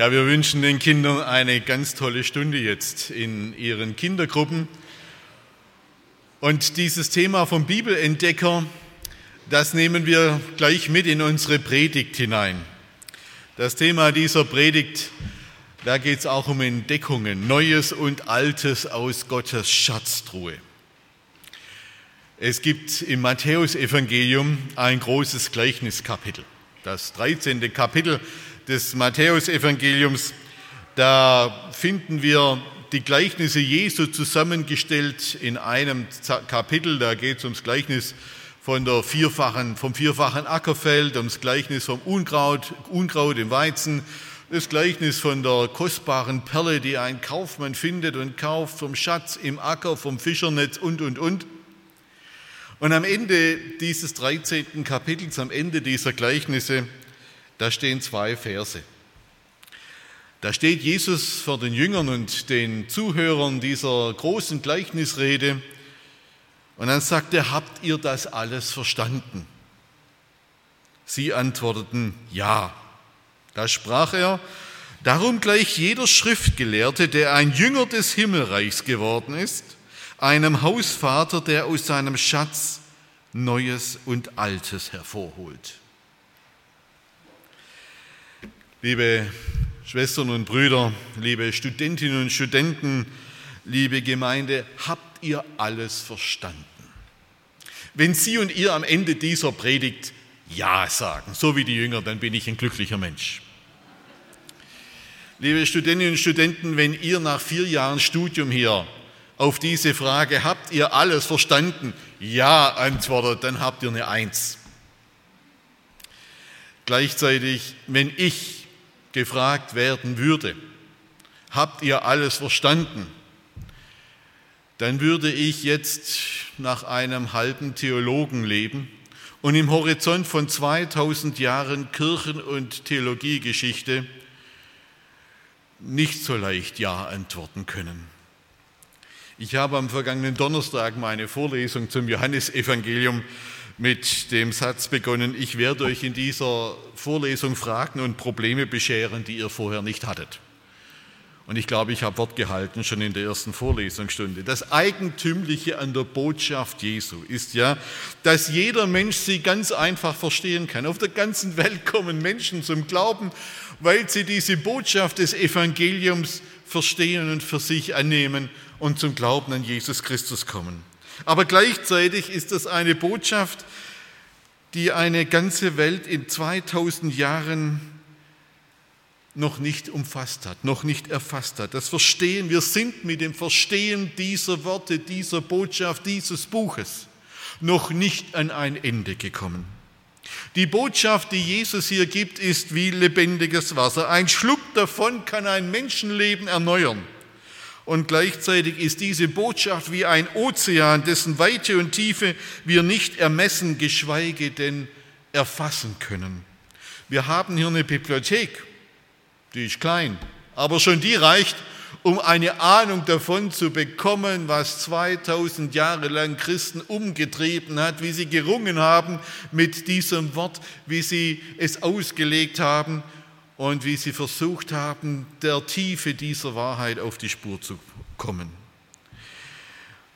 Ja, wir wünschen den Kindern eine ganz tolle Stunde jetzt in ihren Kindergruppen. Und dieses Thema vom Bibelentdecker, das nehmen wir gleich mit in unsere Predigt hinein. Das Thema dieser Predigt, da geht es auch um Entdeckungen, Neues und Altes aus Gottes Schatztruhe. Es gibt im Matthäusevangelium ein großes Gleichniskapitel, das 13. Kapitel des Matthäusevangeliums. Da finden wir die Gleichnisse Jesu zusammengestellt in einem Kapitel. Da geht es ums Gleichnis von der vierfachen, vom vierfachen Ackerfeld, ums Gleichnis vom Unkraut, Unkraut im Weizen, das Gleichnis von der kostbaren Perle, die ein Kaufmann findet und kauft, vom Schatz im Acker, vom Fischernetz und, und, und. Und am Ende dieses 13. Kapitels, am Ende dieser Gleichnisse, da stehen zwei Verse. Da steht Jesus vor den Jüngern und den Zuhörern dieser großen Gleichnisrede und dann sagt er, habt ihr das alles verstanden? Sie antworteten, ja. Da sprach er, darum gleich jeder Schriftgelehrte, der ein Jünger des Himmelreichs geworden ist, einem Hausvater, der aus seinem Schatz Neues und Altes hervorholt. Liebe Schwestern und Brüder, liebe Studentinnen und Studenten, liebe Gemeinde, habt ihr alles verstanden? Wenn Sie und ihr am Ende dieser Predigt Ja sagen, so wie die Jünger, dann bin ich ein glücklicher Mensch. Liebe Studentinnen und Studenten, wenn ihr nach vier Jahren Studium hier auf diese Frage, habt ihr alles verstanden? Ja antwortet, dann habt ihr eine Eins. Gleichzeitig, wenn ich gefragt werden würde, habt ihr alles verstanden? Dann würde ich jetzt nach einem halben Theologen leben und im Horizont von 2000 Jahren Kirchen- und Theologiegeschichte nicht so leicht Ja antworten können. Ich habe am vergangenen Donnerstag meine Vorlesung zum Johannesevangelium mit dem Satz begonnen, ich werde euch in dieser Vorlesung Fragen und Probleme bescheren, die ihr vorher nicht hattet. Und ich glaube, ich habe Wort gehalten schon in der ersten Vorlesungsstunde. Das Eigentümliche an der Botschaft Jesu ist ja, dass jeder Mensch sie ganz einfach verstehen kann. Auf der ganzen Welt kommen Menschen zum Glauben, weil sie diese Botschaft des Evangeliums verstehen und für sich annehmen und zum Glauben an Jesus Christus kommen. Aber gleichzeitig ist es eine Botschaft, die eine ganze Welt in 2000 Jahren noch nicht umfasst hat, noch nicht erfasst hat. Das Verstehen, wir sind mit dem Verstehen dieser Worte, dieser Botschaft, dieses Buches noch nicht an ein Ende gekommen. Die Botschaft, die Jesus hier gibt, ist wie lebendiges Wasser. Ein Schluck davon kann ein Menschenleben erneuern. Und gleichzeitig ist diese Botschaft wie ein Ozean, dessen Weite und Tiefe wir nicht ermessen, geschweige denn erfassen können. Wir haben hier eine Bibliothek, die ist klein, aber schon die reicht, um eine Ahnung davon zu bekommen, was 2000 Jahre lang Christen umgetrieben hat, wie sie gerungen haben mit diesem Wort, wie sie es ausgelegt haben und wie sie versucht haben, der Tiefe dieser Wahrheit auf die Spur zu kommen.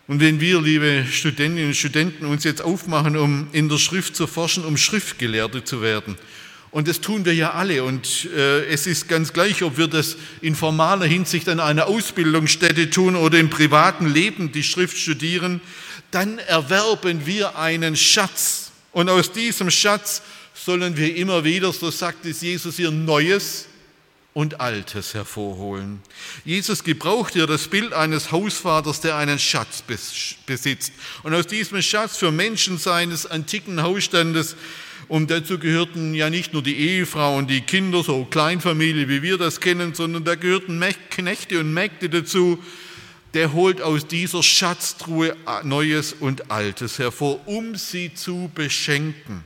Und wenn wir, liebe Studentinnen und Studenten, uns jetzt aufmachen, um in der Schrift zu forschen, um Schriftgelehrte zu werden, und das tun wir ja alle, und äh, es ist ganz gleich, ob wir das in formaler Hinsicht an einer Ausbildungsstätte tun oder im privaten Leben die Schrift studieren, dann erwerben wir einen Schatz. Und aus diesem Schatz sollen wir immer wieder, so sagt es Jesus hier, Neues und Altes hervorholen. Jesus gebraucht hier das Bild eines Hausvaters, der einen Schatz besitzt. Und aus diesem Schatz für Menschen seines antiken Hausstandes Und dazu gehörten ja nicht nur die Ehefrau und die Kinder, so Kleinfamilie, wie wir das kennen, sondern da gehörten Knechte und Mägde dazu. Der holt aus dieser Schatztruhe Neues und Altes hervor, um sie zu beschenken.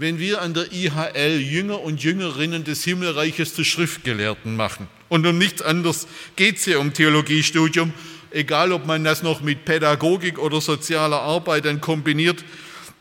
Wenn wir an der IHL Jünger und Jüngerinnen des Himmelreiches zu Schriftgelehrten machen, und um nichts anderes geht es hier um Theologiestudium, egal ob man das noch mit Pädagogik oder sozialer Arbeit dann kombiniert,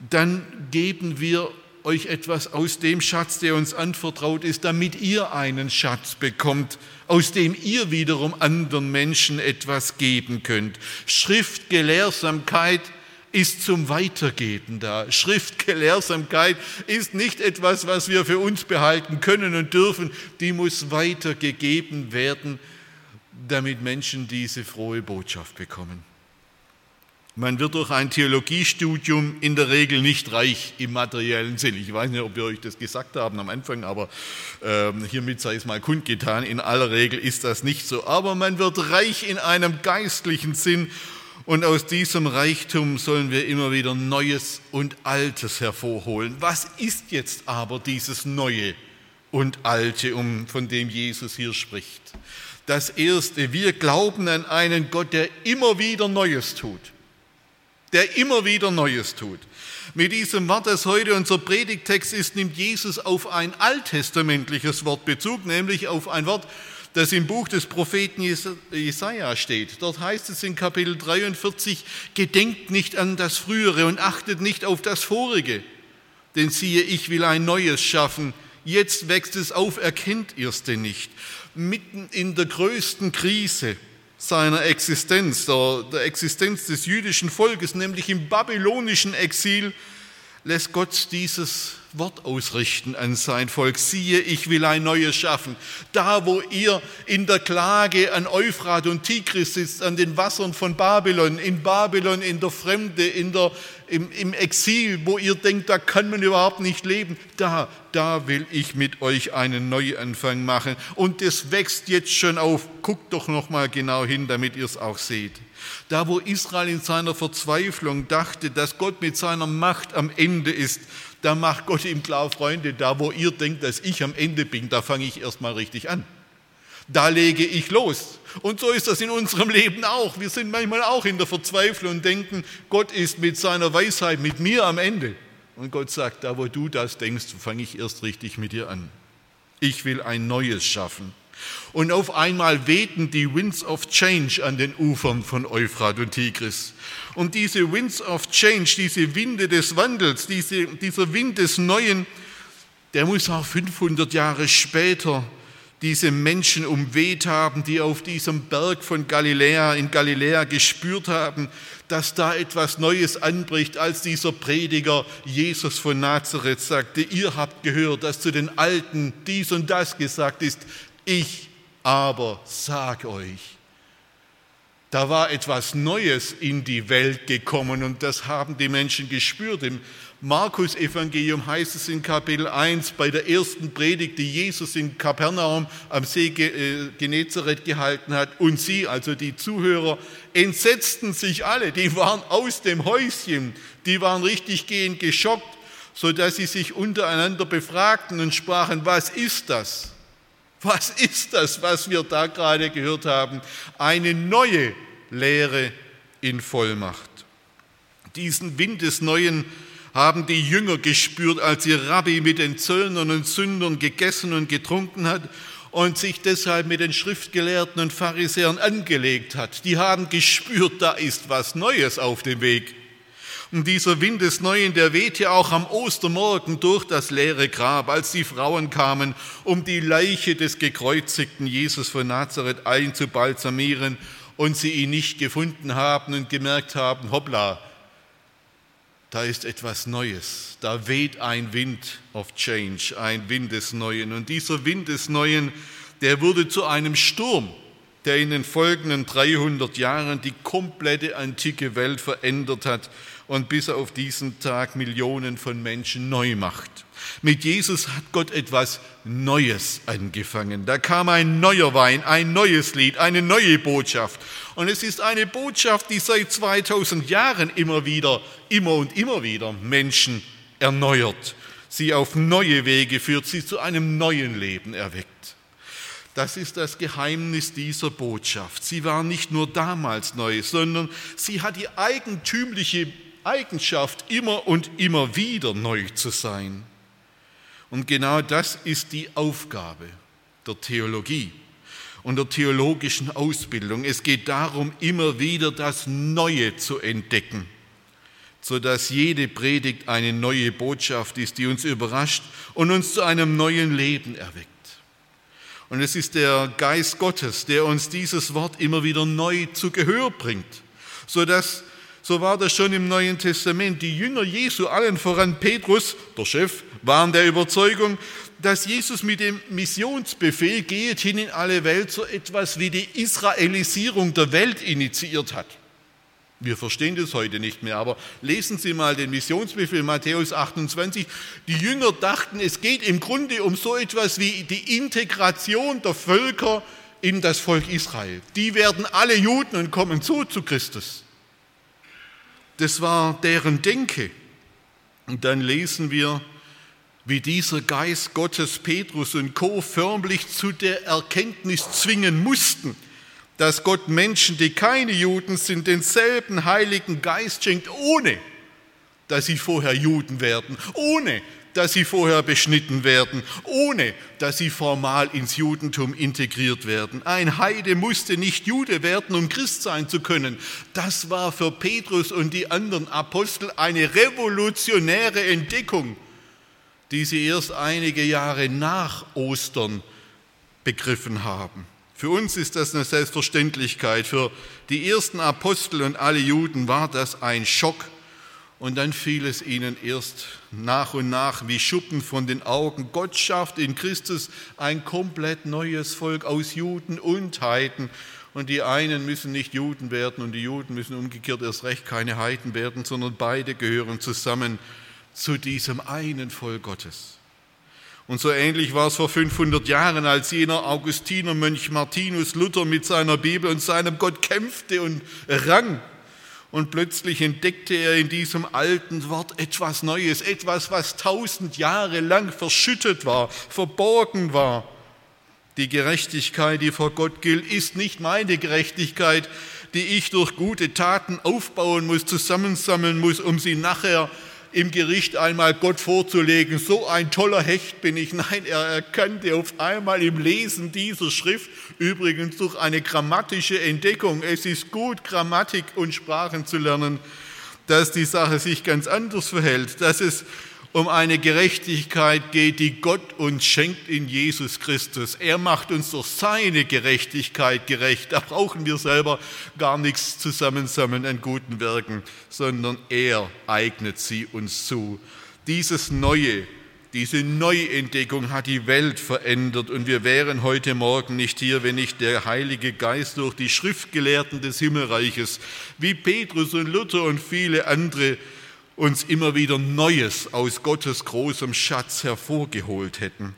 dann geben wir euch etwas aus dem Schatz, der uns anvertraut ist, damit ihr einen Schatz bekommt, aus dem ihr wiederum anderen Menschen etwas geben könnt. Schriftgelehrsamkeit ist zum Weitergeben da. Schriftgelehrsamkeit ist nicht etwas, was wir für uns behalten können und dürfen, die muss weitergegeben werden, damit Menschen diese frohe Botschaft bekommen. Man wird durch ein Theologiestudium in der Regel nicht reich im materiellen Sinn. Ich weiß nicht, ob wir euch das gesagt haben am Anfang, aber äh, hiermit sei es mal kundgetan. In aller Regel ist das nicht so. Aber man wird reich in einem geistlichen Sinn und aus diesem Reichtum sollen wir immer wieder Neues und Altes hervorholen. Was ist jetzt aber dieses Neue und Alte, um, von dem Jesus hier spricht? Das Erste, wir glauben an einen Gott, der immer wieder Neues tut der immer wieder Neues tut. Mit diesem Wort, das heute unser Predigtext ist, nimmt Jesus auf ein alttestamentliches Wort Bezug, nämlich auf ein Wort, das im Buch des Propheten Jesaja steht. Dort heißt es in Kapitel 43, gedenkt nicht an das Frühere und achtet nicht auf das Vorige. Denn siehe, ich will ein Neues schaffen. Jetzt wächst es auf, erkennt ihr es denn nicht? Mitten in der größten Krise, seiner Existenz, der, der Existenz des jüdischen Volkes, nämlich im babylonischen Exil, lässt Gott dieses Wort ausrichten an sein Volk. Siehe, ich will ein neues schaffen. Da, wo ihr in der Klage an Euphrat und Tigris sitzt, an den Wassern von Babylon, in Babylon, in der Fremde, in der, im, im Exil, wo ihr denkt, da kann man überhaupt nicht leben, da, da will ich mit euch einen Neuanfang machen. Und es wächst jetzt schon auf. Guckt doch noch mal genau hin, damit ihr es auch seht. Da, wo Israel in seiner Verzweiflung dachte, dass Gott mit seiner Macht am Ende ist, da macht Gott ihm klar, Freunde, da wo ihr denkt, dass ich am Ende bin, da fange ich erstmal richtig an. Da lege ich los. Und so ist das in unserem Leben auch. Wir sind manchmal auch in der Verzweiflung und denken, Gott ist mit seiner Weisheit mit mir am Ende. Und Gott sagt, da wo du das denkst, fange ich erst richtig mit dir an. Ich will ein Neues schaffen. Und auf einmal wehten die Winds of Change an den Ufern von Euphrat und Tigris. Und diese Winds of Change, diese Winde des Wandels, diese, dieser Wind des Neuen, der muss auch 500 Jahre später diese Menschen umweht haben, die auf diesem Berg von Galiläa in Galiläa gespürt haben, dass da etwas Neues anbricht, als dieser Prediger Jesus von Nazareth sagte, ihr habt gehört, dass zu den Alten dies und das gesagt ist, ich aber sag euch, da war etwas Neues in die Welt gekommen und das haben die Menschen gespürt. Im Markus Evangelium heißt es in Kapitel 1 bei der ersten Predigt, die Jesus in Kapernaum am See äh, Genezareth gehalten hat und sie, also die Zuhörer, entsetzten sich alle, die waren aus dem Häuschen, die waren richtig gehend geschockt, sodass sie sich untereinander befragten und sprachen, was ist das? Was ist das, was wir da gerade gehört haben? Eine neue Lehre in Vollmacht. Diesen Wind des Neuen haben die Jünger gespürt, als ihr Rabbi mit den Zöllnern und Sündern gegessen und getrunken hat und sich deshalb mit den Schriftgelehrten und Pharisäern angelegt hat. Die haben gespürt, da ist was Neues auf dem Weg. Und dieser Wind des Neuen, der wehte auch am Ostermorgen durch das leere Grab, als die Frauen kamen, um die Leiche des gekreuzigten Jesus von Nazareth einzubalsamieren und sie ihn nicht gefunden haben und gemerkt haben, hoppla, da ist etwas Neues, da weht ein Wind of Change, ein Wind des Neuen. Und dieser Wind des Neuen, der wurde zu einem Sturm, der in den folgenden 300 Jahren die komplette antike Welt verändert hat und bis auf diesen Tag Millionen von Menschen neu macht. Mit Jesus hat Gott etwas Neues angefangen. Da kam ein neuer Wein, ein neues Lied, eine neue Botschaft. Und es ist eine Botschaft, die seit 2000 Jahren immer wieder, immer und immer wieder Menschen erneuert, sie auf neue Wege führt, sie zu einem neuen Leben erweckt. Das ist das Geheimnis dieser Botschaft. Sie war nicht nur damals neu, sondern sie hat die eigentümliche Eigenschaft, immer und immer wieder neu zu sein. Und genau das ist die Aufgabe der Theologie und der theologischen Ausbildung. Es geht darum, immer wieder das Neue zu entdecken, sodass jede Predigt eine neue Botschaft ist, die uns überrascht und uns zu einem neuen Leben erweckt. Und es ist der Geist Gottes, der uns dieses Wort immer wieder neu zu Gehör bringt, sodass so war das schon im Neuen Testament. Die Jünger Jesu, allen voran Petrus, der Chef, waren der Überzeugung, dass Jesus mit dem Missionsbefehl, geht hin in alle Welt, so etwas wie die Israelisierung der Welt initiiert hat. Wir verstehen das heute nicht mehr, aber lesen Sie mal den Missionsbefehl Matthäus 28. Die Jünger dachten, es geht im Grunde um so etwas wie die Integration der Völker in das Volk Israel. Die werden alle Juden und kommen zu zu Christus. Das war deren Denke. Und dann lesen wir, wie dieser Geist Gottes Petrus und Co. förmlich zu der Erkenntnis zwingen mussten, dass Gott Menschen, die keine Juden sind, denselben Heiligen Geist schenkt, ohne dass sie vorher Juden werden, ohne dass sie vorher beschnitten werden, ohne dass sie formal ins Judentum integriert werden. Ein Heide musste nicht Jude werden, um Christ sein zu können. Das war für Petrus und die anderen Apostel eine revolutionäre Entdeckung, die sie erst einige Jahre nach Ostern begriffen haben. Für uns ist das eine Selbstverständlichkeit. Für die ersten Apostel und alle Juden war das ein Schock. Und dann fiel es ihnen erst nach und nach wie Schuppen von den Augen. Gott schafft in Christus ein komplett neues Volk aus Juden und Heiden. Und die einen müssen nicht Juden werden und die Juden müssen umgekehrt erst recht keine Heiden werden, sondern beide gehören zusammen zu diesem einen Volk Gottes. Und so ähnlich war es vor 500 Jahren, als jener Augustinermönch Martinus Luther mit seiner Bibel und seinem Gott kämpfte und rang. Und plötzlich entdeckte er in diesem alten Wort etwas Neues, etwas, was tausend Jahre lang verschüttet war, verborgen war. Die Gerechtigkeit, die vor Gott gilt, ist nicht meine Gerechtigkeit, die ich durch gute Taten aufbauen muss, zusammensammeln muss, um sie nachher im Gericht einmal Gott vorzulegen, so ein toller Hecht bin ich. Nein, er erkannte auf einmal im Lesen dieser Schrift, übrigens durch eine grammatische Entdeckung, es ist gut, Grammatik und Sprachen zu lernen, dass die Sache sich ganz anders verhält, dass es um eine Gerechtigkeit geht, die Gott uns schenkt in Jesus Christus. Er macht uns durch seine Gerechtigkeit gerecht. Da brauchen wir selber gar nichts zusammensammeln an guten Werken, sondern er eignet sie uns zu. Dieses Neue, diese Neuentdeckung hat die Welt verändert und wir wären heute Morgen nicht hier, wenn nicht der Heilige Geist durch die Schriftgelehrten des Himmelreiches, wie Petrus und Luther und viele andere, uns immer wieder Neues aus Gottes großem Schatz hervorgeholt hätten.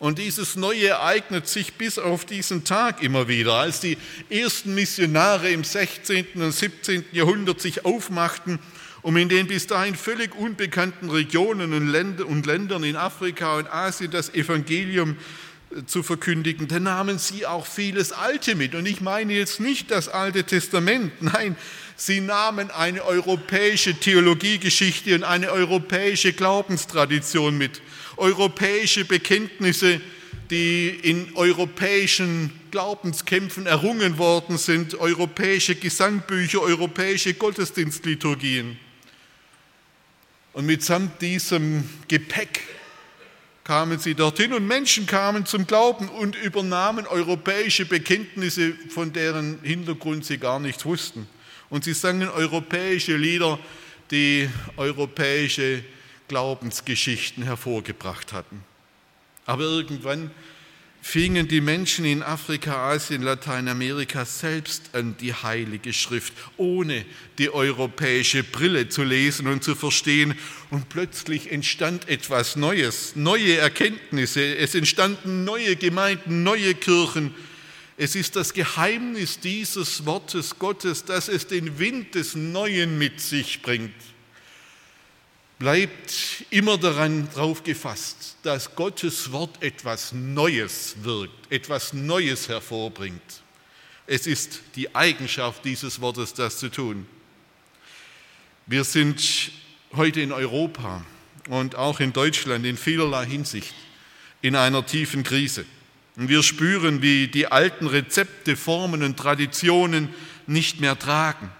Und dieses Neue ereignet sich bis auf diesen Tag immer wieder, als die ersten Missionare im 16. und 17. Jahrhundert sich aufmachten, um in den bis dahin völlig unbekannten Regionen und Ländern in Afrika und Asien das Evangelium äh, zu verkündigen, da nahmen sie auch vieles Alte mit. Und ich meine jetzt nicht das Alte Testament, nein, Sie nahmen eine europäische Theologiegeschichte und eine europäische Glaubenstradition mit, europäische Bekenntnisse, die in europäischen Glaubenskämpfen errungen worden sind, europäische Gesangbücher, europäische Gottesdienstliturgien. Und mitsamt diesem Gepäck kamen sie dorthin und Menschen kamen zum Glauben und übernahmen europäische Bekenntnisse, von deren Hintergrund sie gar nichts wussten. Und sie sangen europäische Lieder, die europäische Glaubensgeschichten hervorgebracht hatten. Aber irgendwann fingen die Menschen in Afrika, Asien, Lateinamerika selbst an, die Heilige Schrift ohne die europäische Brille zu lesen und zu verstehen. Und plötzlich entstand etwas Neues, neue Erkenntnisse. Es entstanden neue Gemeinden, neue Kirchen, es ist das Geheimnis dieses Wortes Gottes, dass es den Wind des Neuen mit sich bringt. bleibt immer daran drauf gefasst, dass Gottes Wort etwas Neues wirkt, etwas Neues hervorbringt. Es ist die Eigenschaft dieses Wortes, das zu tun. Wir sind heute in Europa und auch in Deutschland in vielerlei Hinsicht in einer tiefen Krise. Und wir spüren, wie die alten Rezepte, Formen und Traditionen nicht mehr tragen.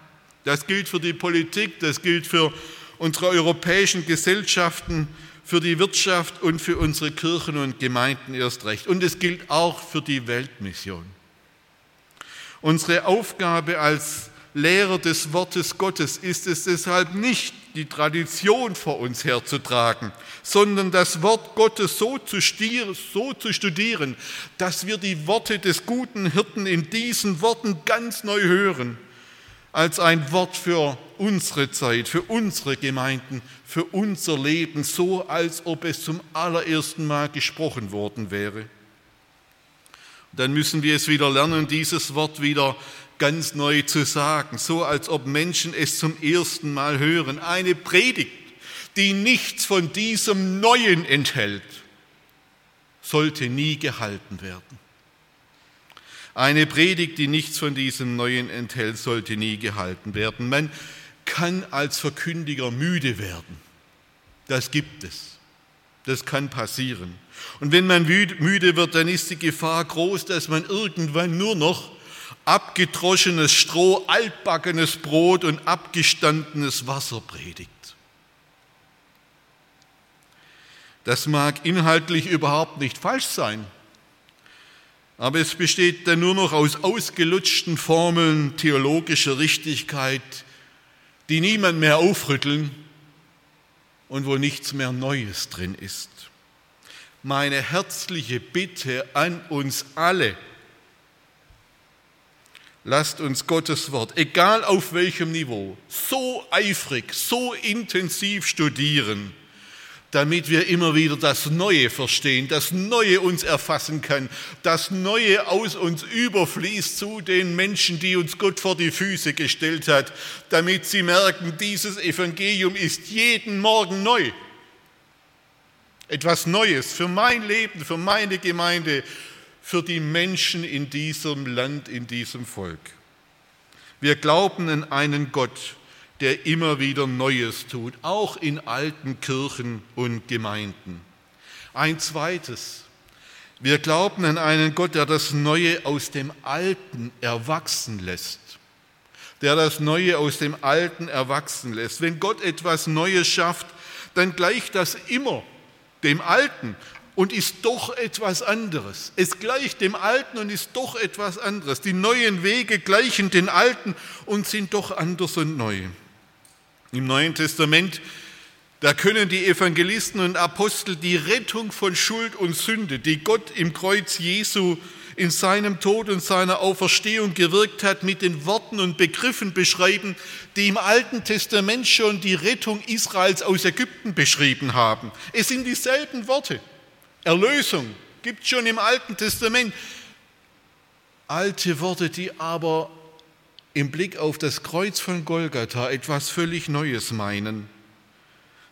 Das gilt für die Politik, das gilt für unsere europäischen Gesellschaften, für die Wirtschaft und für unsere Kirchen und Gemeinden erst recht. Und es gilt auch für die Weltmission. Unsere Aufgabe als Lehrer des Wortes Gottes ist es deshalb nicht, die Tradition vor uns herzutragen, sondern das Wort Gottes so zu, so zu studieren, dass wir die Worte des guten Hirten in diesen Worten ganz neu hören, als ein Wort für unsere Zeit, für unsere Gemeinden, für unser Leben, so als ob es zum allerersten Mal gesprochen worden wäre. Dann müssen wir es wieder lernen, dieses Wort wieder ganz neu zu sagen, so als ob Menschen es zum ersten Mal hören. Eine Predigt, die nichts von diesem Neuen enthält, sollte nie gehalten werden. Eine Predigt, die nichts von diesem Neuen enthält, sollte nie gehalten werden. Man kann als Verkündiger müde werden. Das gibt es. Das kann passieren. Und wenn man müde wird, dann ist die Gefahr groß, dass man irgendwann nur noch abgedroschenes Stroh, altbackenes Brot und abgestandenes Wasser predigt. Das mag inhaltlich überhaupt nicht falsch sein, aber es besteht dann nur noch aus ausgelutschten Formeln theologischer Richtigkeit, die niemand mehr aufrütteln und wo nichts mehr Neues drin ist. Meine herzliche Bitte an uns alle, Lasst uns Gottes Wort, egal auf welchem Niveau, so eifrig, so intensiv studieren, damit wir immer wieder das Neue verstehen, das Neue uns erfassen kann, das Neue aus uns überfließt zu den Menschen, die uns Gott vor die Füße gestellt hat, damit sie merken, dieses Evangelium ist jeden Morgen neu. Etwas Neues für mein Leben, für meine Gemeinde, für die Menschen in diesem Land, in diesem Volk. Wir glauben an einen Gott, der immer wieder Neues tut, auch in alten Kirchen und Gemeinden. Ein zweites, wir glauben an einen Gott, der das Neue aus dem Alten erwachsen lässt. Der das Neue aus dem Alten erwachsen lässt. Wenn Gott etwas Neues schafft, dann gleicht das immer dem Alten und ist doch etwas anderes. Es gleicht dem Alten und ist doch etwas anderes. Die neuen Wege gleichen den Alten und sind doch anders und neu. Im Neuen Testament, da können die Evangelisten und Apostel die Rettung von Schuld und Sünde, die Gott im Kreuz Jesu in seinem Tod und seiner Auferstehung gewirkt hat, mit den Worten und Begriffen beschreiben, die im Alten Testament schon die Rettung Israels aus Ägypten beschrieben haben. Es sind dieselben Worte. Erlösung gibt es schon im Alten Testament. Alte Worte, die aber im Blick auf das Kreuz von Golgatha etwas völlig Neues meinen.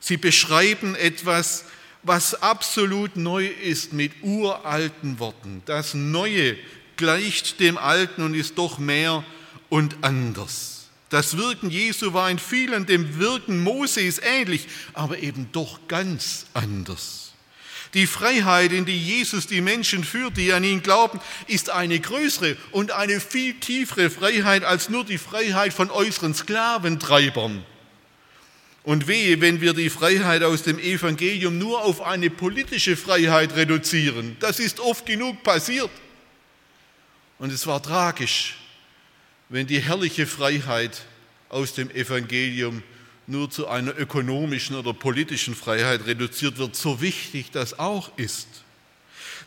Sie beschreiben etwas, was absolut neu ist mit uralten Worten. Das Neue gleicht dem Alten und ist doch mehr und anders. Das Wirken Jesu war in vielen dem Wirken Moses ähnlich, aber eben doch ganz anders. Die Freiheit, in die Jesus die Menschen führt, die an ihn glauben, ist eine größere und eine viel tiefere Freiheit als nur die Freiheit von äußeren Sklaventreibern. Und wehe, wenn wir die Freiheit aus dem Evangelium nur auf eine politische Freiheit reduzieren. Das ist oft genug passiert. Und es war tragisch, wenn die herrliche Freiheit aus dem Evangelium nur zu einer ökonomischen oder politischen Freiheit reduziert wird, so wichtig das auch ist.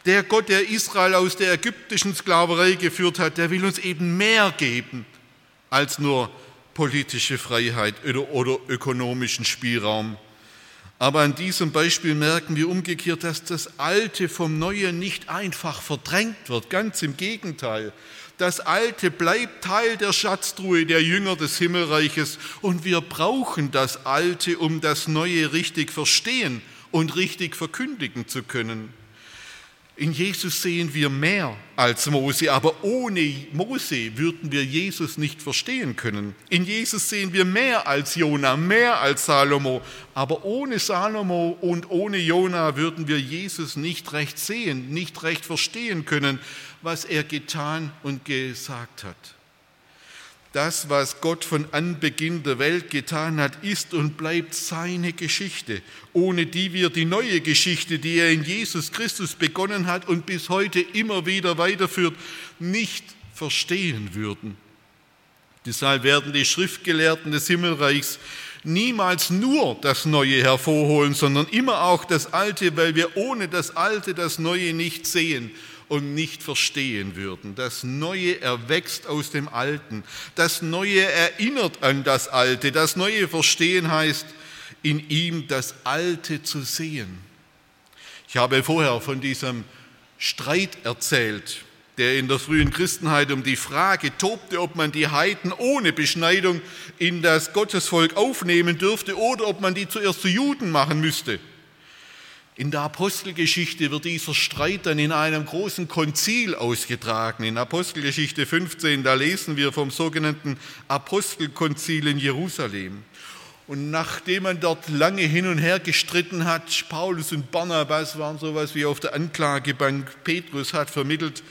Der Gott, der Israel aus der ägyptischen Sklaverei geführt hat, der will uns eben mehr geben als nur politische Freiheit oder, oder ökonomischen Spielraum. Aber an diesem Beispiel merken wir umgekehrt, dass das Alte vom Neuen nicht einfach verdrängt wird. Ganz im Gegenteil. Das Alte bleibt Teil der Schatztruhe der Jünger des Himmelreiches und wir brauchen das Alte, um das Neue richtig verstehen und richtig verkündigen zu können. In Jesus sehen wir mehr als Mose, aber ohne Mose würden wir Jesus nicht verstehen können. In Jesus sehen wir mehr als Jona, mehr als Salomo, aber ohne Salomo und ohne Jona würden wir Jesus nicht recht sehen, nicht recht verstehen können, was er getan und gesagt hat. Das, was Gott von Anbeginn der Welt getan hat, ist und bleibt seine Geschichte, ohne die wir die neue Geschichte, die er in Jesus Christus begonnen hat und bis heute immer wieder weiterführt, nicht verstehen würden. Deshalb werden die Schriftgelehrten des Himmelreichs niemals nur das Neue hervorholen, sondern immer auch das Alte, weil wir ohne das Alte das Neue nicht sehen und nicht verstehen würden. Das Neue erwächst aus dem Alten. Das Neue erinnert an das Alte. Das Neue Verstehen heißt, in ihm das Alte zu sehen. Ich habe vorher von diesem Streit erzählt, der in der frühen Christenheit um die Frage tobte, ob man die Heiden ohne Beschneidung in das Gottesvolk aufnehmen dürfte oder ob man die zuerst zu Juden machen müsste. In der Apostelgeschichte wird dieser Streit dann in einem großen Konzil ausgetragen. In Apostelgeschichte 15, da lesen wir vom sogenannten Apostelkonzil in Jerusalem. Und nachdem man dort lange hin und her gestritten hat, Paulus und Barnabas waren sowas wie auf der Anklagebank, Petrus hat vermittelt,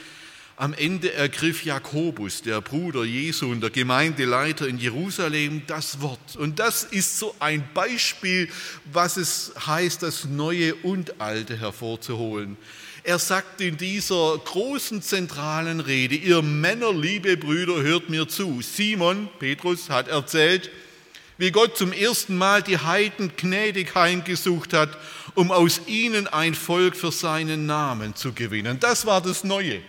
am Ende ergriff Jakobus, der Bruder Jesu und der Gemeindeleiter in Jerusalem, das Wort. Und das ist so ein Beispiel, was es heißt, das Neue und Alte hervorzuholen. Er sagt in dieser großen zentralen Rede, ihr Männer, liebe Brüder, hört mir zu. Simon, Petrus, hat erzählt, wie Gott zum ersten Mal die Heiden gnädig heimgesucht hat, um aus ihnen ein Volk für seinen Namen zu gewinnen. Das war das Neue.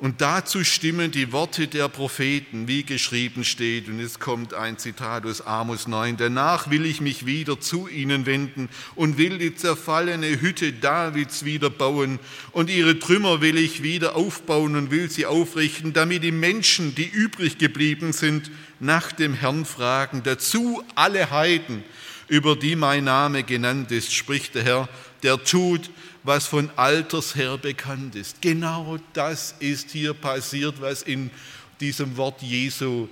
Und dazu stimmen die Worte der Propheten, wie geschrieben steht. Und es kommt ein Zitat aus Amos 9. Danach will ich mich wieder zu ihnen wenden und will die zerfallene Hütte Davids wieder bauen. Und ihre Trümmer will ich wieder aufbauen und will sie aufrichten, damit die Menschen, die übrig geblieben sind, nach dem Herrn fragen. Dazu alle Heiden, über die mein Name genannt ist, spricht der Herr, der tut, was von alters her bekannt ist. Genau das ist hier passiert, was in diesem Wort Jesu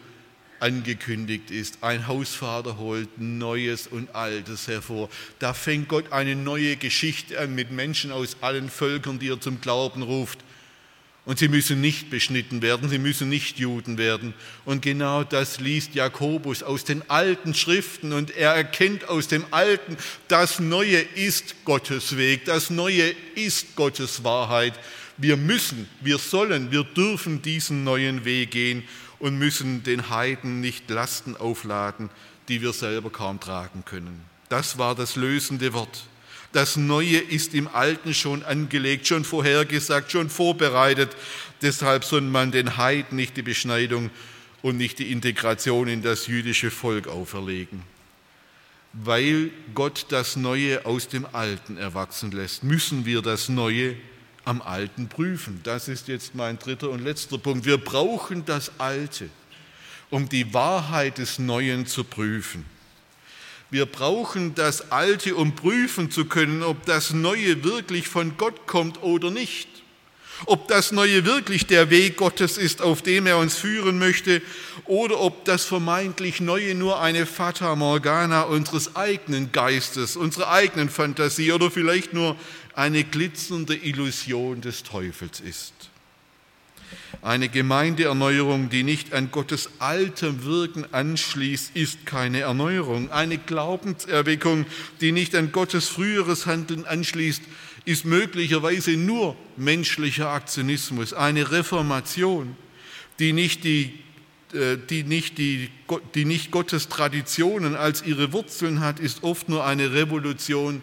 angekündigt ist. Ein Hausvater holt Neues und Altes hervor. Da fängt Gott eine neue Geschichte an mit Menschen aus allen Völkern, die er zum Glauben ruft. Und sie müssen nicht beschnitten werden, sie müssen nicht Juden werden. Und genau das liest Jakobus aus den alten Schriften und er erkennt aus dem Alten, das Neue ist Gottes Weg, das Neue ist Gottes Wahrheit. Wir müssen, wir sollen, wir dürfen diesen neuen Weg gehen und müssen den Heiden nicht Lasten aufladen, die wir selber kaum tragen können. Das war das lösende Wort. Das Neue ist im Alten schon angelegt, schon vorhergesagt, schon vorbereitet. Deshalb soll man den Heiden nicht die Beschneidung und nicht die Integration in das jüdische Volk auferlegen. Weil Gott das Neue aus dem Alten erwachsen lässt, müssen wir das Neue am Alten prüfen. Das ist jetzt mein dritter und letzter Punkt. Wir brauchen das Alte, um die Wahrheit des Neuen zu prüfen. Wir brauchen das Alte, um prüfen zu können, ob das Neue wirklich von Gott kommt oder nicht. Ob das Neue wirklich der Weg Gottes ist, auf dem er uns führen möchte, oder ob das vermeintlich Neue nur eine Fata Morgana unseres eigenen Geistes, unserer eigenen Fantasie oder vielleicht nur eine glitzernde Illusion des Teufels ist. Eine Gemeindeerneuerung, die nicht an Gottes altem Wirken anschließt, ist keine Erneuerung. Eine Glaubenserweckung, die nicht an Gottes früheres Handeln anschließt, ist möglicherweise nur menschlicher Aktionismus. Eine Reformation, die nicht, die, äh, die, nicht die, die nicht Gottes Traditionen als ihre Wurzeln hat, ist oft nur eine Revolution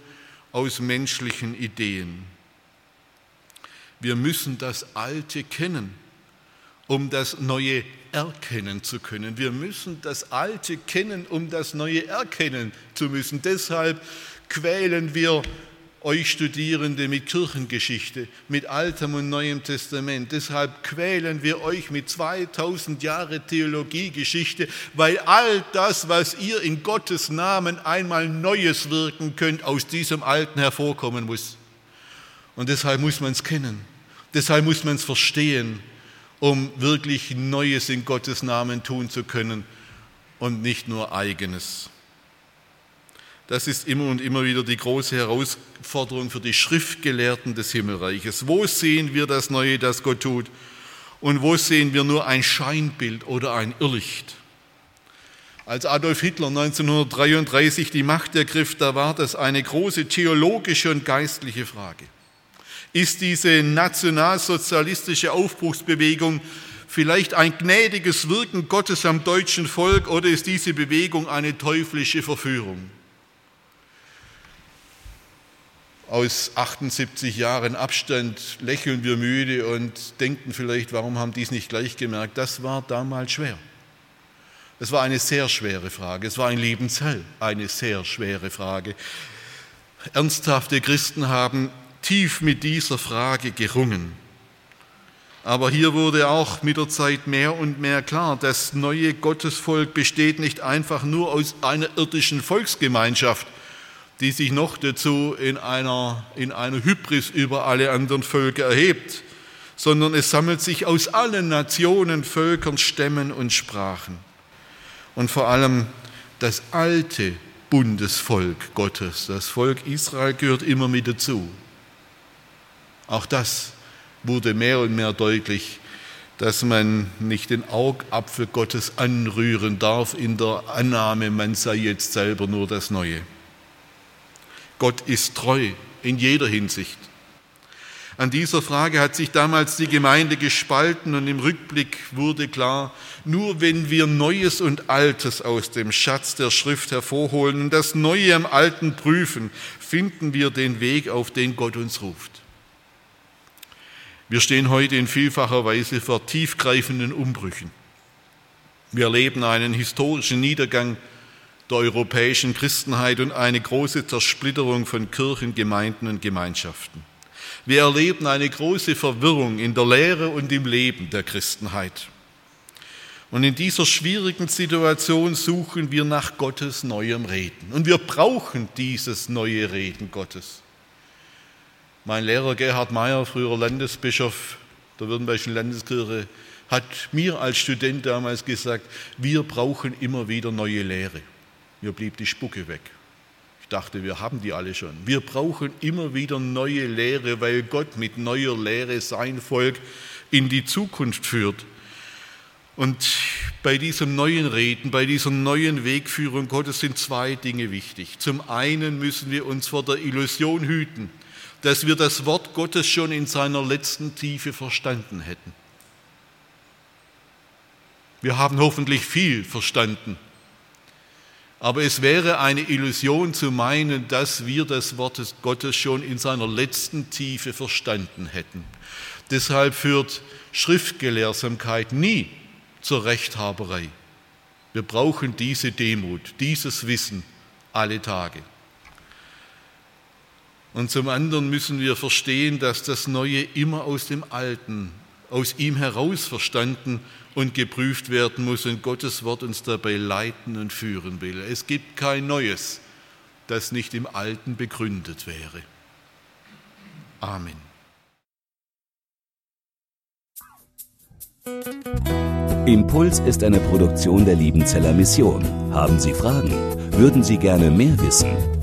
aus menschlichen Ideen. Wir müssen das Alte kennen um das Neue erkennen zu können. Wir müssen das Alte kennen, um das Neue erkennen zu müssen. Deshalb quälen wir euch Studierende mit Kirchengeschichte, mit Altem und Neuem Testament. Deshalb quälen wir euch mit 2000 Jahre Theologiegeschichte, weil all das, was ihr in Gottes Namen einmal Neues wirken könnt, aus diesem Alten hervorkommen muss. Und deshalb muss man es kennen. Deshalb muss man es verstehen, um wirklich Neues in Gottes Namen tun zu können und nicht nur eigenes. Das ist immer und immer wieder die große Herausforderung für die Schriftgelehrten des Himmelreiches. Wo sehen wir das Neue, das Gott tut? Und wo sehen wir nur ein Scheinbild oder ein Irrlicht? Als Adolf Hitler 1933 die Macht ergriff, da war das eine große theologische und geistliche Frage. Ist diese nationalsozialistische Aufbruchsbewegung vielleicht ein gnädiges Wirken Gottes am deutschen Volk oder ist diese Bewegung eine teuflische Verführung? aus 78 Jahren Abstand lächeln wir müde und denken vielleicht, warum haben die es nicht gleich gemerkt? Das war damals schwer. Es war eine sehr schwere Frage. Es war ein Lebenshell, eine sehr schwere Frage. Ernsthafte Christen haben tief mit dieser Frage gerungen. Aber hier wurde auch mit der Zeit mehr und mehr klar, das neue Gottesvolk besteht nicht einfach nur aus einer irdischen Volksgemeinschaft, die sich noch dazu in einer, in einer Hybris über alle anderen Völker erhebt, sondern es sammelt sich aus allen Nationen, Völkern, Stämmen und Sprachen. Und vor allem das alte Bundesvolk Gottes, das Volk Israel gehört immer mit dazu. Auch das wurde mehr und mehr deutlich, dass man nicht den Augapfel Gottes anrühren darf in der Annahme, man sei jetzt selber nur das Neue. Gott ist treu in jeder Hinsicht. An dieser Frage hat sich damals die Gemeinde gespalten und im Rückblick wurde klar, nur wenn wir Neues und Altes aus dem Schatz der Schrift hervorholen und das Neue am Alten prüfen, finden wir den Weg, auf den Gott uns ruft. Wir stehen heute in vielfacher Weise vor tiefgreifenden Umbrüchen. Wir erleben einen historischen Niedergang der europäischen Christenheit und eine große Zersplitterung von Kirchen, Gemeinden und Gemeinschaften. Wir erleben eine große Verwirrung in der Lehre und im Leben der Christenheit. Und in dieser schwierigen Situation suchen wir nach Gottes neuem Reden. Und wir brauchen dieses neue Reden Gottes. Mein Lehrer Gerhard Meyer, früher Landesbischof der Württembergischen Landeskirche, hat mir als Student damals gesagt, wir brauchen immer wieder neue Lehre. Mir blieb die Spucke weg. Ich dachte, wir haben die alle schon. Wir brauchen immer wieder neue Lehre, weil Gott mit neuer Lehre sein Volk in die Zukunft führt. Und bei diesem neuen Reden, bei dieser neuen Wegführung Gottes sind zwei Dinge wichtig. Zum einen müssen wir uns vor der Illusion hüten, dass wir das Wort Gottes schon in seiner letzten Tiefe verstanden hätten. Wir haben hoffentlich viel verstanden aber es wäre eine Illusion zu meinen, dass wir das Wort Gottes schon in seiner letzten Tiefe verstanden hätten. Deshalb führt Schriftgelehrsamkeit nie zur Rechthaberei. Wir brauchen diese Demut, dieses Wissen alle Tage. Und zum anderen müssen wir verstehen, dass das Neue immer aus dem Alten, aus ihm heraus verstanden und geprüft werden muss und Gottes Wort uns dabei leiten und führen will. Es gibt kein Neues, das nicht im Alten begründet wäre. Amen. Impuls ist eine Produktion der Liebenzeller Mission. Haben Sie Fragen? Würden Sie gerne mehr wissen?